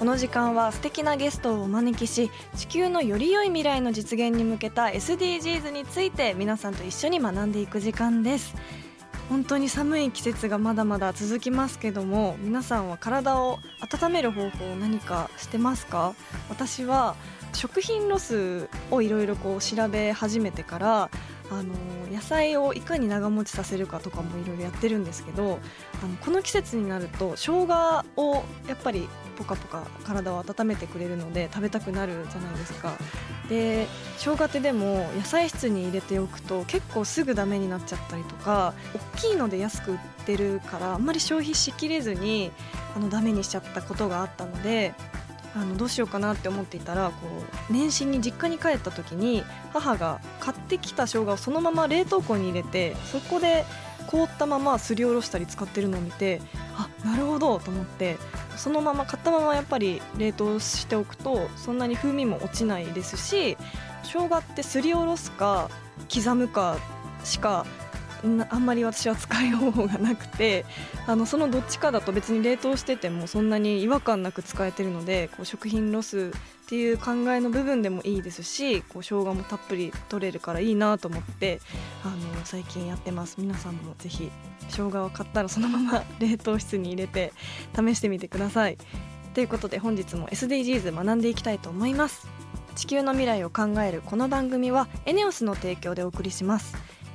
この時間は素敵なゲストをお招きし地球のより良い未来の実現に向けた SDGs について皆さんと一緒に学んでいく時間です。本当に寒い季節がまだまだ続きますけども皆さんは体を温める方法を何かしてますか？私は食品ロスをいろいろこう調べ始めてからあの野菜をいかに長持ちさせるかとかもいろいろやってるんですけどあのこの季節になると生姜をやっぱりポカポカ体を温めてくれるので食べたくなるじゃないですか。で生姜ってでも野菜室に入れておくと結構すぐダメになっちゃったりとか大きいので安く売ってるからあんまり消費しきれずにあのダメにしちゃったことがあったのであのどうしようかなって思っていたらこう年始に実家に帰った時に母が買ってきた生姜をそのまま冷凍庫に入れてそこで凍ったまますりおろしたり使ってるのを見てあなるほどと思ってそのまま買ったままやっぱり冷凍しておくとそんなに風味も落ちないですし生姜ってすりおろすか刻むかしかあんまり私は使い方法がなくてあのそのどっちかだと別に冷凍しててもそんなに違和感なく使えてるのでこう食品ロスっていう考えの部分でもいいですしこう生姜もたっぷり取れるからいいなと思ってあの最近やってます。皆さんもぜひ生姜を買ったらそのまま冷凍室に入れて試してみてください。ということで本日も SDGs 学んでいきたいと思います。地球の未来を考えるこの番組はエネオスの提供でお送りします。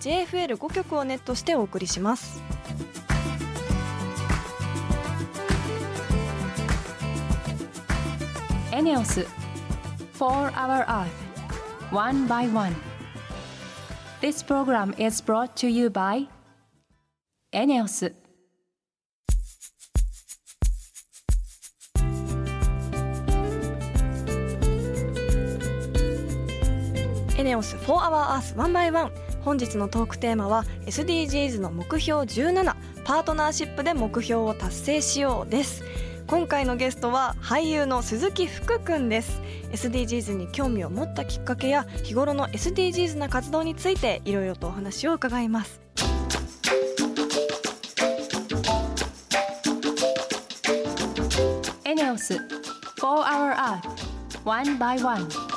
JFL5 曲をネットしてお送りしますエネオス4 Hour Earth One by One This program is brought to you by エネオスエネオス4 Hour Earth 1 by 1本日のトークテーマは SDGs の目標17パートナーシップで目標を達成しようです。今回のゲストは俳優の鈴木福くんです。SDGs に興味を持ったきっかけや日頃の SDGs な活動についていろいろとお話を伺います。エネオス4 Hour Earth One by One.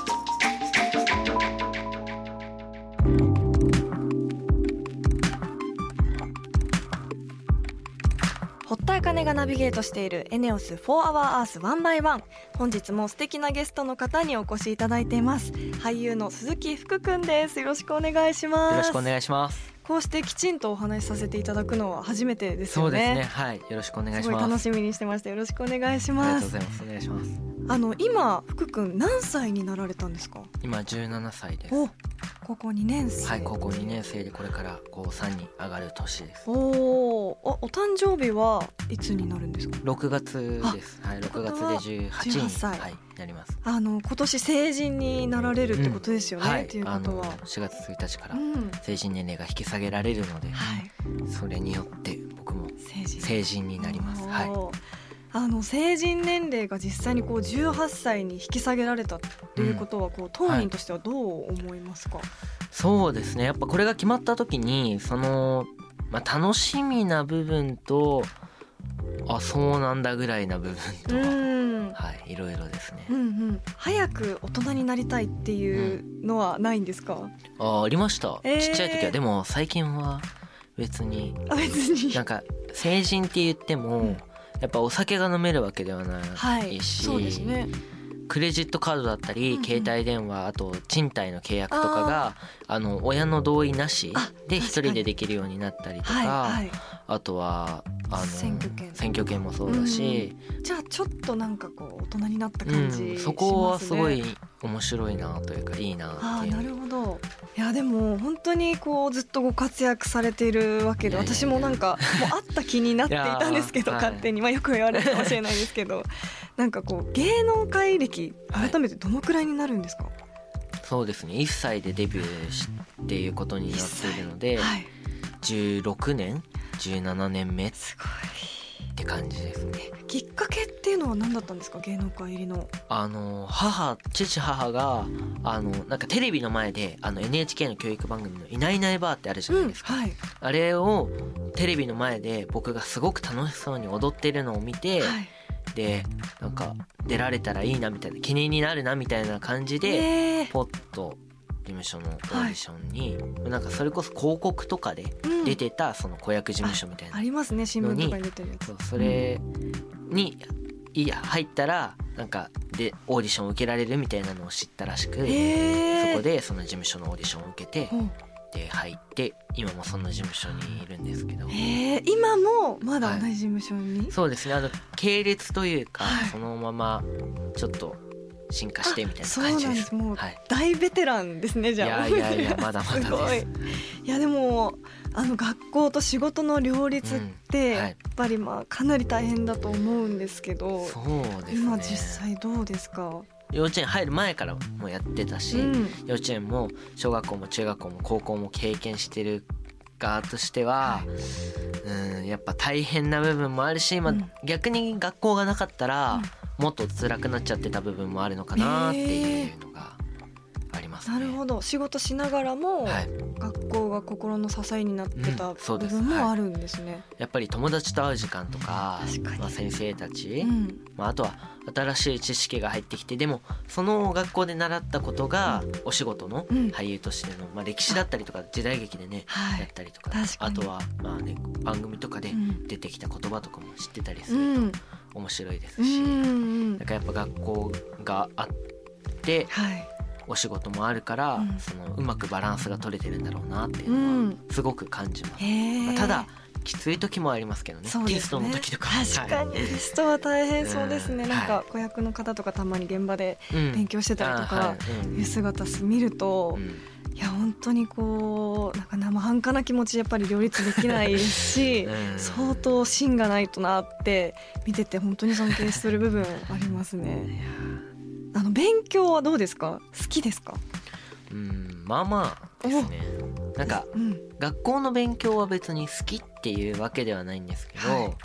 堀田茜がナビゲートしているエネオス4 Hour Earth 1 by 1本日も素敵なゲストの方にお越しいただいています俳優の鈴木福くんですよろしくお願いしますよろしくお願いします。こうしてきちんとお話しさせていただくのは初めてですよそうですね。はい、よろしくお願いします。ごい楽しみにしてましたよろしくお願いしますありがとうございます。お願いします。あの今福くん何歳になられたんですか今17歳です。お高校2年生。はい、高校2年生でこれから高3に上がる年です。おー。おお誕生日はいつになるんですか？6月です。はい、6月で18に18歳。はいなります。あの今年成人になられるってことですよね、はい。っていう、ことは。4月1日からうん。成人年齢が引き下げられるので、はい。それによって僕も成人。になります。はい。あの成人年齢が実際にこう18歳に引き下げられたっていうことはこう当人としてはどう思いますか、そうですね。やっぱこれが決まった時にそのまあ楽しみな部分とあそうなんだぐらいな部分と、うん。はいいろいろですね。う。んうん。早く大人になりたいっていうのはないんですか、あありました、えー。ちっちゃい時は。でも最近は別に。あ別に。なんか成人って言っても、うんやっぱお酒が飲めるわけではないし、はいそうですね。クレジットカードだったり、携帯電話あと賃貸の契約とかがあの親の同意なしあで一人でできるようになったりとか、あとはあの選挙権選挙権もそうだし、じゃあちょっとなんかこう大人になったうん感じしますね、そこはすごい面白いなというかいいなああなるほど。いやでも本当にこうずっとご活躍されているわけで私もなんかもう会った気になっていたんですけど 勝手に、まあ、よく言われるかもしれないですけど。なんかこう芸能界歴はい改めてどのくらいになるんですか、そうですね。1歳でデビューしっていうことになっているので、はい、16年？17年目？っすて感じですね。ごいきっかけのは何だったんですか？芸能界入りの。あの母父母があのなんかテレビの前であの NHK の教育番組の「いないいないばー」ってあるじゃないですか、はい、あれをテレビの前で僕がすごく楽しそうに踊ってるのを見て、はい、でなんか出られたらいいなみたいな記念になるなみたいな感じで、えー。ポッと事務所のオーディションに、なんかそれこそ広告とかでうん。出てたその子役事務所みたいなありますね新聞とかに出てるやつ。それにいや入ったらなんかでオーディションを受けられるみたいなのを知ったらしく、えー、そこでその事務所のオーディションを受けてほうで入って今もその事務所にいるんですけど。えー、今もまだ同じ事務所に、そうですね。あの系列というか、はい。そのままちょっと進化してみたいな感じでなんです。すもうはい、大ベテランですねいじゃあ。やいやいやまだまだです。いやでもあの学校と仕事の両立ってやっぱりまあかなり大変だと思うんですけど、そうですね。今実際どうですか、幼稚園入る前からもうやってたし、うん。幼稚園も小学校も中学校も高校も経験してる側としては、うんやっぱ大変な部分もあるし、まあうん。逆に学校がなかったら、もっと辛くなっちゃってた部分もあるのかなっていうのがありますね。なるほど。仕事しながらも、はい、学校が心の支えになってた部です。分もあるんですね。やっぱり友達と会う時間とかまあ、先生たち、うん。まあ、あとは新しい知識が入ってきてでもその学校で習ったことがお仕事のうん。俳優としての、まあ、歴史だったりとか時代劇でねはい。やったりとかあとはまあね番組とかでうん。出てきた言葉とかも知ってたりするうん。と面白いですうし、んだからやっぱ学校があってはいお仕事もあるから、うん。そのうまくバランスが取れてるんだろうなっていううのはん。すごく感じます。へー。まあただきつい時もありますけどね。ね。テストの時とか確かに。テストは大変そうですね、うん。なんかは子役の方とかたまに現場でうん。勉強してたりとあかはい。うん。いう姿見ると、うん。いや本当にこうなんか生半可な気持ちやっぱり両立できないですし うん。相当芯がないとなって見てて本当に尊敬する部分ありますね。あの勉強はどうですか？好きですか？うんまあまあですね。なんかうん。学校の勉強は別に好きっていうわけではないんですけど、はい。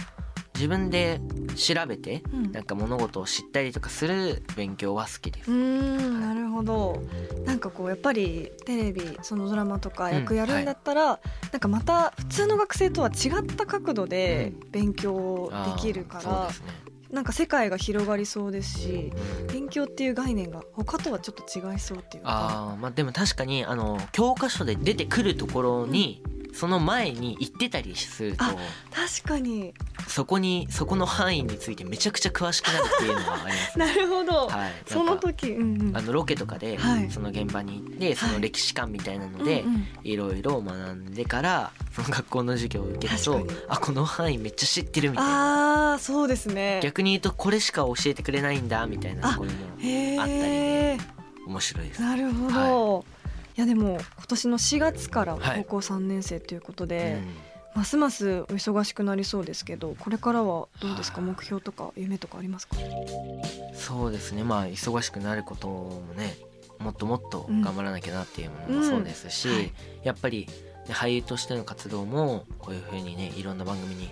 自分で調べてうん。なんか物事を知ったりとかする勉強は好きです。うーんなるほど。なんかこうやっぱりテレビそのドラマとか役やるんだったら、なんかまた普通の学生とは違った角度でうん。勉強できるから、うですね。なんか世界が広がりそうですしうん。勉強っていう概念が他とはちょっっと違いそうっていうか。あーまあでも確かにあの教科書で出てくるところに、その前に行ってたりするとあ確かに。そこにそこの範囲についてめちゃくちゃ詳しくなるっていうのはあります。なるほど、はい、その時、うんうん。あのロケとかではい。その現場に行ってその歴史観みたいなのでいろいろ学んでからその学校の授業を受けるとあこの範囲めっちゃ知ってるみたいな。ああそうですね。逆に言うとこれしか教えてくれないんだみたいなところもへあったりえ面白いです。なるほど、い、やでも今年の4月からはい。高校3年生ということうで、ん。ますますお忙しくなりそうですけどこれからはどうですか？はい。目標とか夢とかありますか？そうですね。まあ忙しくなることもねもっともっと頑張らなきゃなっていうものもそうですし、うんはい。やっぱり、ね、俳優としての活動もこういうふうにねいろんな番組に、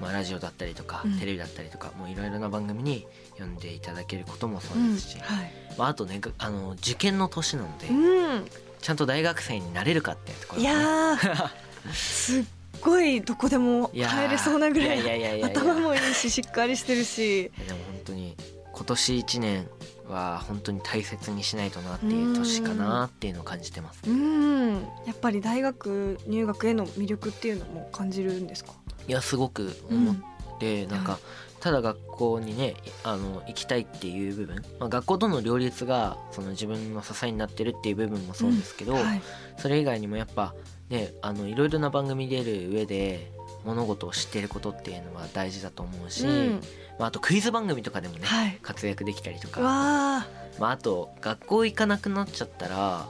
まあ、ラジオだったりとか、うん。テレビだったりとかもういろいろな番組に呼んでいただけることもそううんですし、はい。まあ、あとねがあの受験の年なので、うんちゃんと大学生になれるかっていうところ。ねやー。すっごいどこでも入れそうなぐらいいやいやいやいや頭もいいししっかりしてるし。でも本当に今年1年は本当に大切にしないとなっていう年かなっていうのを感じてます。うん。やっぱり大学入学への魅力っていうのも感じるんですか？いやすごく思って、なんかただ学校にねあの行きたいっていう部分、まあ、学校との両立がその自分の支えになってるっていう部分もそうですけど、はい。それ以外にもやっぱねあのいろいろな番組出る上で物事を知ってることっていうのは大事だと思うし、うん。まあ、あとクイズ番組とかでもね、はい。活躍できたりとか、まあ、あと学校行かなくなっちゃったら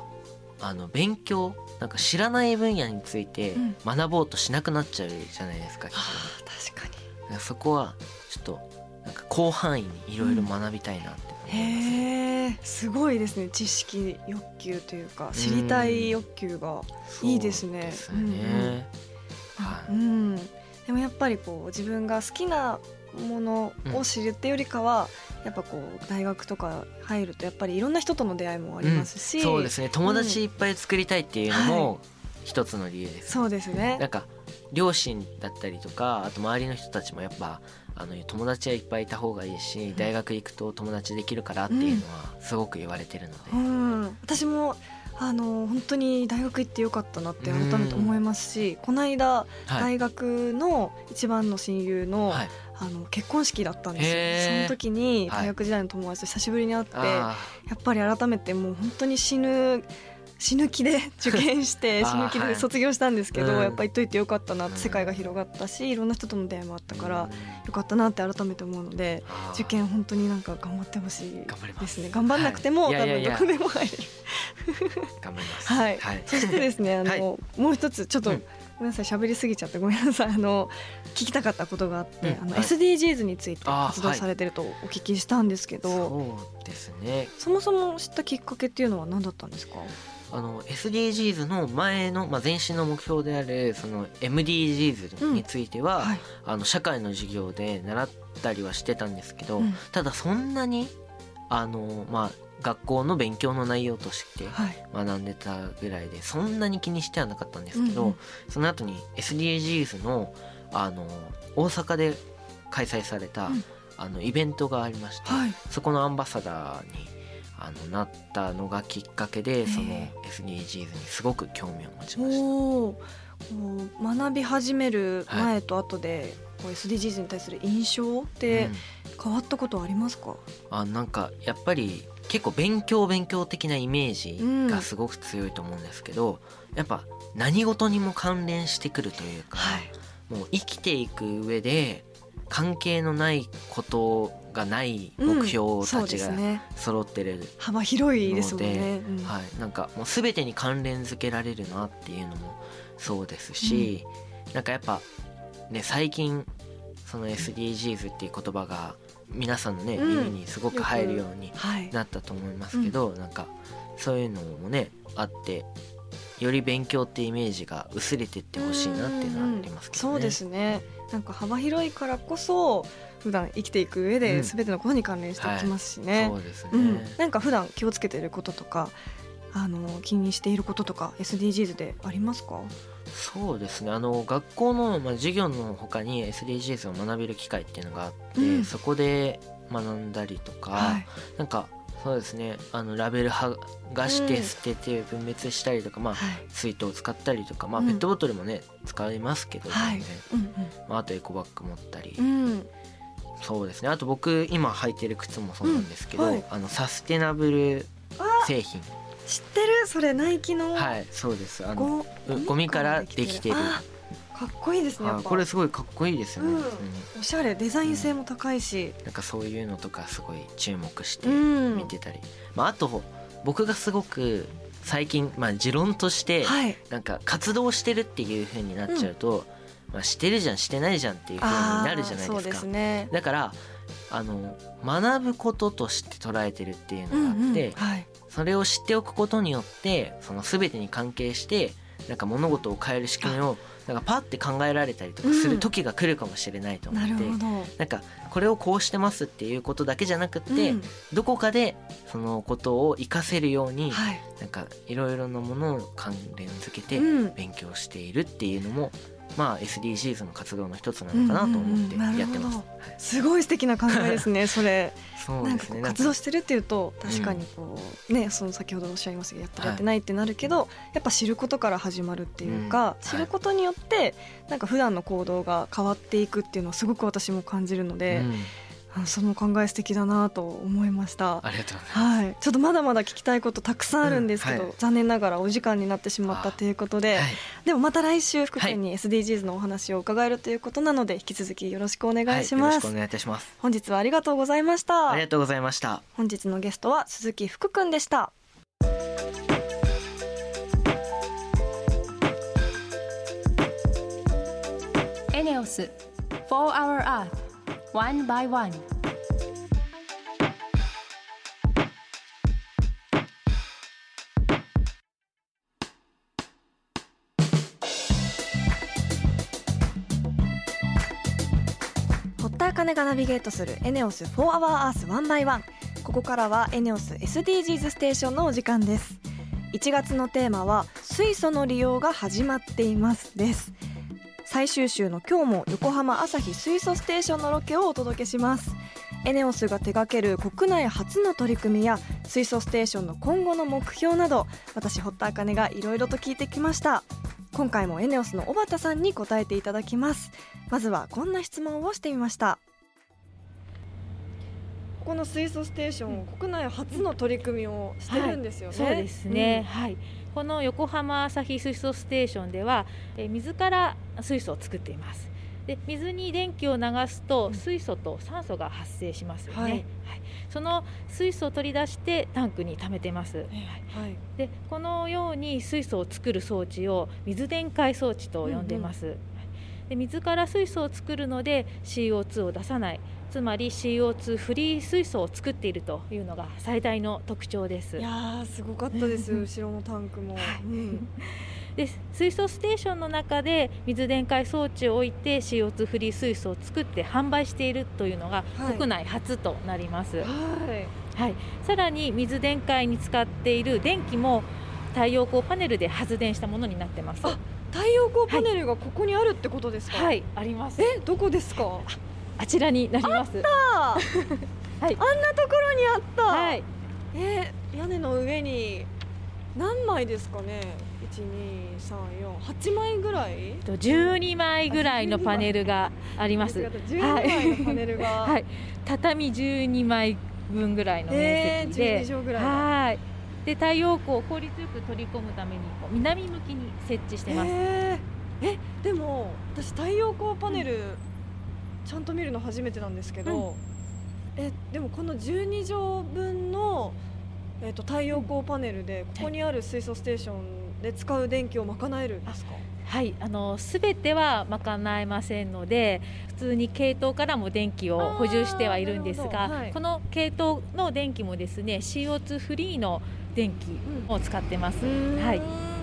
あの勉強なんか知らない分野についてうん。学ぼうとしなくなっちゃうじゃないですか、きっと。あー確かに。そこはちょっとなんか広範囲にいろいろ学びたいなって思います、へえすごいですね。知識欲求というか知りたい欲求がいいですね。ですね、うん。でもやっぱりこう自分が好きなものを知るってよりかは、やっぱこう大学とか入るとやっぱりいろんな人との出会いもありますし、そうですね。友達いっぱい作りたいっていうのも一つの理由です、そうですね。なんか両親だったりとかあと周りの人たちもやっぱあの友達はいっぱいいた方がいいし大学行くと友達できるからっていうのはすごく言われてるので、うん、私もあの本当に大学行ってよかったなって改めて思いますし、この間はい。大学の一番の親友の,、はい、あの結婚式だったんですよ。その時にはい。大学時代の友達と久しぶりに会って、やあっぱり改めてもう本当に死ぬ死ぬ気で 受験して死ぬ気で卒業したんですけど、はいうん。やっぱり行っといてよかったなってうん。世界が広がったしいろんな人との出会いもあったからうん。よかったなって改めて思うので受験本当になんか頑張ってほしい頑張りまです。すね頑張んなくても、はい。多分どこでも入れる。頑張ります。はい。はい、そしてですねあの、はい。もう一つちょっと、うん。ごめんなさい喋りすぎちゃってごめんなさい。あの聞きたかったことがあって、あのうんはい SDGs について活動されてるとお聞きしたんですけど、そうですね。そもそも知ったきっかけっていうのは何だったんですか？あの SDGs の前の、まあ、前身の目標であるその MDGs については、はい。あの社会の授業で習ったりはしてたんですけど、うん。ただそんなにあの、まあ、学校の勉強の内容としてはい。学んでたぐらいでそんなに気にしてはなかったんですけど、うんうん。その後に SDGs のあの大阪で開催された、うん。あのイベントがありまして、はい。そこのアンバサダーにあのなったのがきっかけでそのへ SDGs にすごく興味を持ちました。学び始める前と後で、こう SDGs に対する印象ってうん。変わったことはありますか、あなんかやっぱり結構勉強勉強的なイメージがすごく強いと思うんですけど、やっぱ何事にも関連してくるというか、もう生きていく上で関係のないことがない目標たちが揃ってる、幅広いですもんね、うん。はい、なんかもう全てに関連づけられるなっていうのもそうですし、なんかやっぱね最近その SDGs っていう言葉が皆さんのね、うん。耳にすごく入るようにはい。なったと思いますけど、なんかそういうのもねあってより勉強ってイメージが薄れてってほしいなっていうのはありますけどね。そうですね。なんか幅広いからこそ普段生きていく上うん。で全てのことに関連してきますしね、そうですね、うん、なんか普段気をつけていることとかあの気にしていることとか SDGs でありますか？そうですね。あの学校の、まあ、授業の他に SDGs を学べる機会っていうのがあって、うん。そこで学んだりとか、はい。なんかそうですね。あのラベル剥がしてうん捨てて分別したりとか、まあはい。水筒を使ったりとか、まあ、うん。ペットボトルもね、使いますけどはい。全然、うん。まあ、あとエコバッグ持ったり、うんうんそうですね。あと僕今履いてる靴もそうなんですけど、うんはい。あのサステナブルあ製品。知ってる？それナイキの。はいそうです。あのゴミからできてる。あかっこいいですねこれすごいかっこいいですよね、うん。うんおしゃれ。デザイン性も高いし、なんかそういうのとかすごい注目してうん。見てたり、まあ、あと僕がすごく最近、まあ、持論としてはい。なんか活動してるっていう風になっちゃうと、まあ、してるじゃんしてないじゃんっていう風になるじゃないですか。すね。だからあの学ぶこととして捉えてるっていううんうんのがあって、はい。それを知っておくことによってその全てに関係してなんか物事を変える仕組みをなんかパッて考えられたりとかする時が来るかもしれないと思って、なるほど、なんかこれをこうしてますっていうことだけじゃなくって、うん。どこかでそのことを活かせるように、はい。なんかいろいろなものを関連づけてうん。勉強しているっていうのもまあ SDGs の活動の一つなのかなと思ってやってます。すごい素敵な考えですね。それ。そうですね。活動してるっていうと確かにこう、ねその先ほどおっしゃいましたけどやってやってないってなるけど、やっぱ知ることから始まるっていうか、知ることによってなんか普段の行動が変わっていくっていうのをすごく私も感じるので。その考え素敵だなと思いました。ありがとうございます、はい、ちょっとまだまだ聞きたいことたくさんあるんですけど、うんはい、残念ながらお時間になってしまったということで、はい、でもまた来週福君に SDGs のお話を伺えるということなので引き続きよろしくお願いします、よろしくお願いいたします。本日はありがとうございました。ありがとうございました。本日のゲストは鈴木福君でした。エネオス4 Hour Earth One by One. 堀田茜がナビゲートするエネオス4 Hour Earth One by One ここからはエネオス SDGs ステーションのお時間です。1月のテーマは水素の利用が始まっていますです。最終週の今日も横浜朝日水素ステーションのロケをお届けします。エネオスが手掛ける国内初の取り組みや水素ステーションの今後の目標など私堀田茜がいろいろと聞いてきました。今回もエネオスの小畑さんに答えていただきます。まずはこんな質問をしてみました。この水素ステーション、国内初の取り組みをしてるんですよね、はい、そうですね、うん、はいこの横浜朝日水素ステーションでは、え水から水素を作っています。で水に電気を流すと水素と酸素が発生しますよね、はい、はい、その水素を取り出してタンクに溜めてます、はい、でこのように水素を作る装置を水電解装置と呼んでます、うんうん、で水から水素を作るので CO2 を出さないつまり CO2 フリー水素を作っているというのが最大の特徴です。いやすごかったです。後ろのタンクも、はい。うん、で水素ステーションの中で水電解装置を置いて CO2 フリー水素を作って販売しているというのが国内初となります、はい、はい、さらに水電解に使っている電気も太陽光パネルで発電したものになってます。太陽光パネルがここにあるってことですか、はい、あります。えどこですか？あちらになります。はい、あんなところにあった。はい。えー、屋根の上に何枚ですかね？一二三四八枚ぐらい？と十二枚ぐらいのパネルがあります。十二枚のパネルが。はい。畳十二枚分ぐらいの面積で。えー、ぐらい。はい。で太陽光を効率よく取り込むためにこう南向きに設置してます。えー、えでも私太陽光パネル、うんちゃんと見るの初めてなんですけど、うん、えでもこの12畳分の、えーと、太陽光パネルでここにある水素ステーションで使う電気を賄えるんですか、はい。あの全ては賄えませんので普通に系統からも電気を補充してはいるんですが、はい、この系統の電気もですね CO2 フリーの電気を使ってます。はい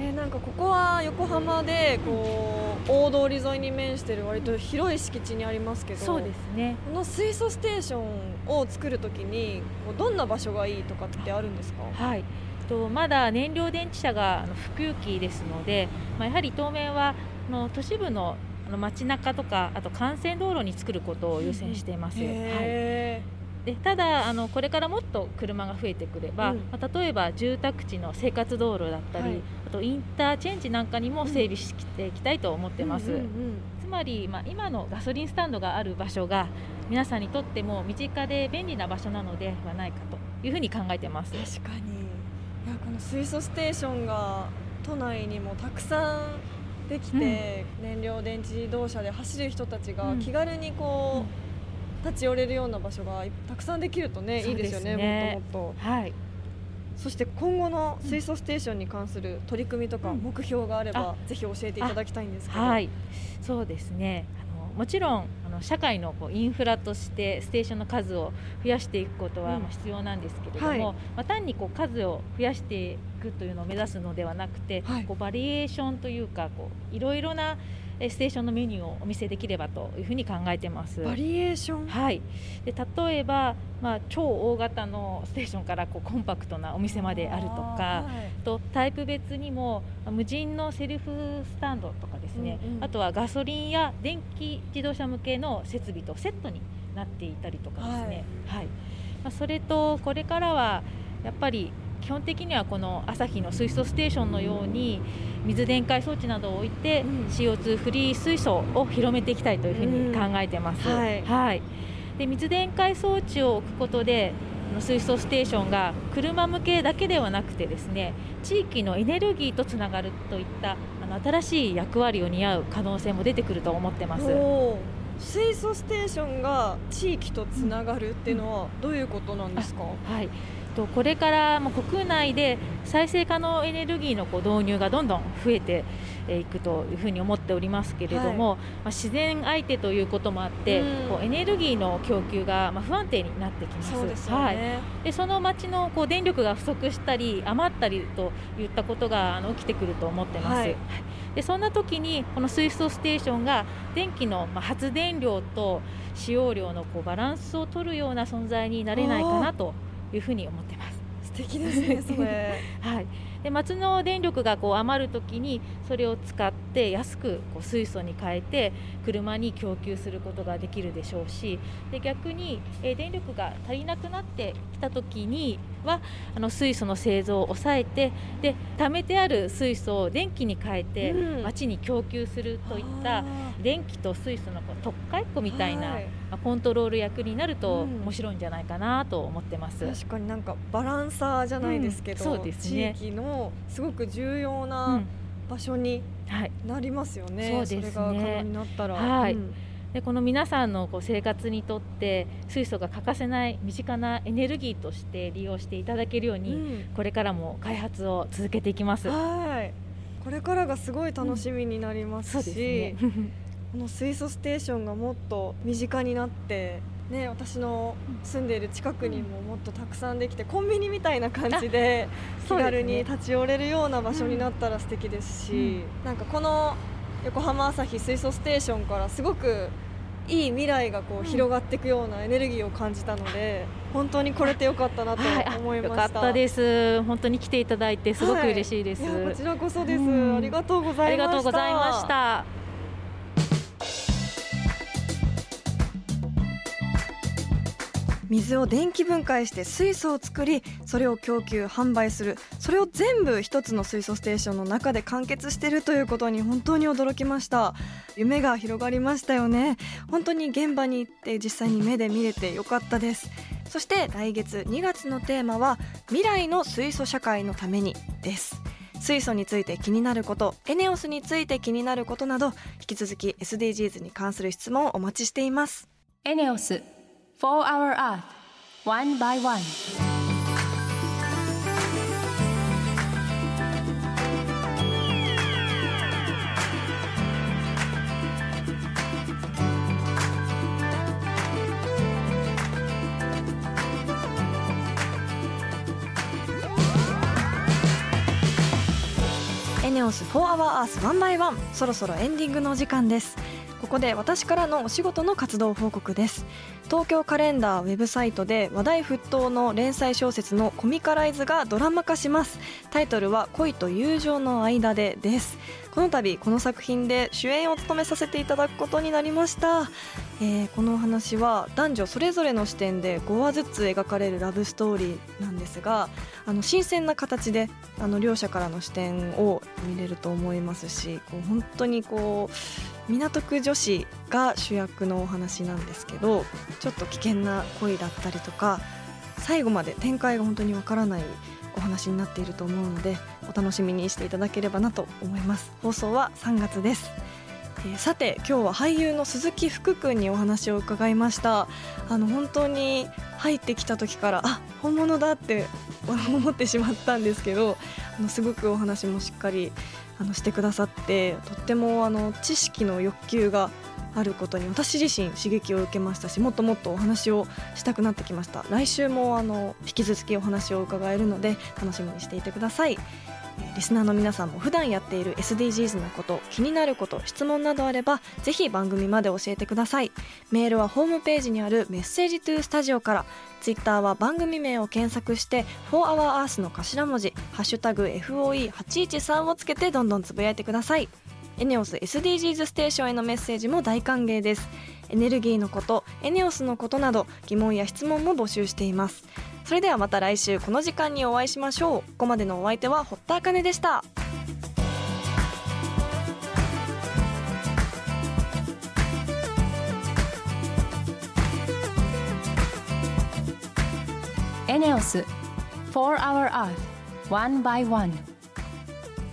えー、なんかここは横浜でこう大通り沿いに面してる割と広い敷地にありますけどそうですね。この水素ステーションを作るときにどんな場所がいいとかってあるんですか？はい。とまだ燃料電池車が普及期ですので、まあ、やはり当面はの都市部の街中とかあと幹線道路に作ることを優先しています。はいでただあのこれからもっと車が増えてくれば、うん、まあ、例えば住宅地の生活道路だったり、はい、あとインターチェンジなんかにも整備していきたいと思ってます、うんうんうん。うん、つまり、まあ、今のガソリンスタンドがある場所が皆さんにとっても身近で便利な場所なのではないかというふうに考えてます。確かに。いやこの水素ステーションが都内にもたくさんできて、うん、燃料電池自動車で走る人たちが気軽にこう、うん立ち寄れるような場所がたくさんできるとね、ね、いいですよねもっともっと。はい。そして今後の水素ステーションに関する取り組みとか目標があれば、ぜひ教えていただきたいんですけど。はい、そうですね。あのもちろんあの社会のこうインフラとしてステーションの数を増やしていくことは必要なんですけれども、うんはい、まあ、単にこう数を増やしていくというのを目指すのではなくて、はい、こうバリエーションというかこういろいろなステーションのメニューをお見せできればというふうに考えてます。バリエーション？はい、で例えば、まあ、超大型のステーションからこうコンパクトなお店まであるとかはい。とタイプ別にもまあ無人のセルフスタンドとかですね、うんうん。あとはガソリンや電気自動車向けの設備とセットになっていたりとかですね、はい。まあ、それとこれからはやっぱり基本的にはこの朝日の水素ステーションのように水電解装置などを置いてうん。CO2 フリー水素を広めていきたいというふうに考えてます。うん。はい。はい、で水電解装置を置くことで水素ステーションが車向けだけではなくてですね地域のエネルギーとつながるといったあの新しい役割を担う可能性も出てくると思ってます。水素ステーションが地域とつながるっていうのはどういうことなんですか、はい、とこれからも国内で再生可能エネルギーのこう導入がどんどん増えてえーいくというふうに思っておりますけれども、まあ、自然相手ということもあって、うん。こうエネルギーの供給がまあ不安定になってきます。そうでね、はい。でその町のこう電力が不足したり余ったりといったことがあの起きてくると思ってます、はい。でそんな時にこの水素ステーションが電気のまあ発電量と使用量のこうバランスを取るような存在になれないかなというふうに思ってます。素敵ですねそれ はい、で町の電力がこう余るときにそれを使って安くこう水素に変えて車に供給することができるでしょうしで逆に、えー電力が足りなくなってきたときにはあの水素の製造を抑えてで貯めてある水素を電気に変えてうん。町に供給するといったあ電気と水素のこう特化一個みたいな、はい。まあコントロール役になるとうん。面白いんじゃないかなと思ってます。ー確かになんかバランサーじゃないですけど、うんそうですね。地域のすごく重要うなん場所にはい。なりますよね、そうですね。はい。うん。でこの皆さんのこう生活にとって水素が欠かせない身近なエネルギーとして利用していただけるように、うん。これからも開発を続けていきます。はい。これからがすごい楽しみになりますし、そうですね。この水素ステーションがもっと身近になって、ね、私の住んでいる近くにももっとたくさんできてコンビニみたいな感じで気軽に立ち寄れるような場所になったら素敵ですし、うん。なんかこの横浜朝日水素ステーションからすごくいい未来がこううん広がっていくようなエネルギーを感じたので、本当にこれてよかったなと思いました。よかったです。本当に来ていただいてすごく嬉しいです。い。やこちらこそです、うん。ありがとうごあざいました水を電気分解して水素を作りそれを供給販売する。それを全部一つの水素ステーションの中で完結してるということに本当に驚きました。夢が広がりましたよね。本当に現場に行って実際に目で見れてよかったです。そして来月2月のテーマは未来の水素社会のためにです。水素について気になることエネオスについて気になることなど引き続き SDGs に関する質問をお待ちしています。エネオス4 Hour Earth One by One エネオス4 Hour Earth 1 by 1そろそろエンディングのお時間ですここで私からのお仕事の活動報告です。東京カレンダーウェブサイトで話題沸騰の連載小説のコミカライズがドラマ化します。タイトルは恋と友情の間でです。この度この作品で主演を務めさせていただくことになりました、えーこのお話は男女それぞれの視点で5話ずつ描かれるラブストーリーなんですがあの新鮮な形であの両者からの視点を見れると思いますしこう本当にこう港区女子が主役のお話なんですけどちょっと危険な恋だったりとか最後まで展開が本当にわからないお話になっていると思うのでお楽しみにしていただければなと思います。放送は3月です、えーさて今日は俳優の鈴木福君にお話を伺いました。あの本当に入ってきた時からあ本物だって 思ってしまったんですけどあのすごくお話もしっかりあのしてくださってとってもあの知識の欲求があることに私自身刺激を受けましたしもっともっとお話をしたくなってきました。来週もあの引き続きお話を伺えるので楽しみにしていてください。リスナーの皆さんも普段やっている SDGs のこと気になること質問などあればぜひ番組まで教えてください。メールはホームページにあるメッセージトゥースタジオからツイッターは番組名を検索して「4HourEarth」の頭文字「#FOE813」をつけてどんどんつぶやいてください。エネオス SDGs ステーションへのメッセージも大歓迎です。エネルギーのことエネオスのことなど疑問や質問も募集しています。それではまた来週この時間にお会いしましょう。ここまでのお相手は堀田茜でした。エネオス4 Hour Earth One by One.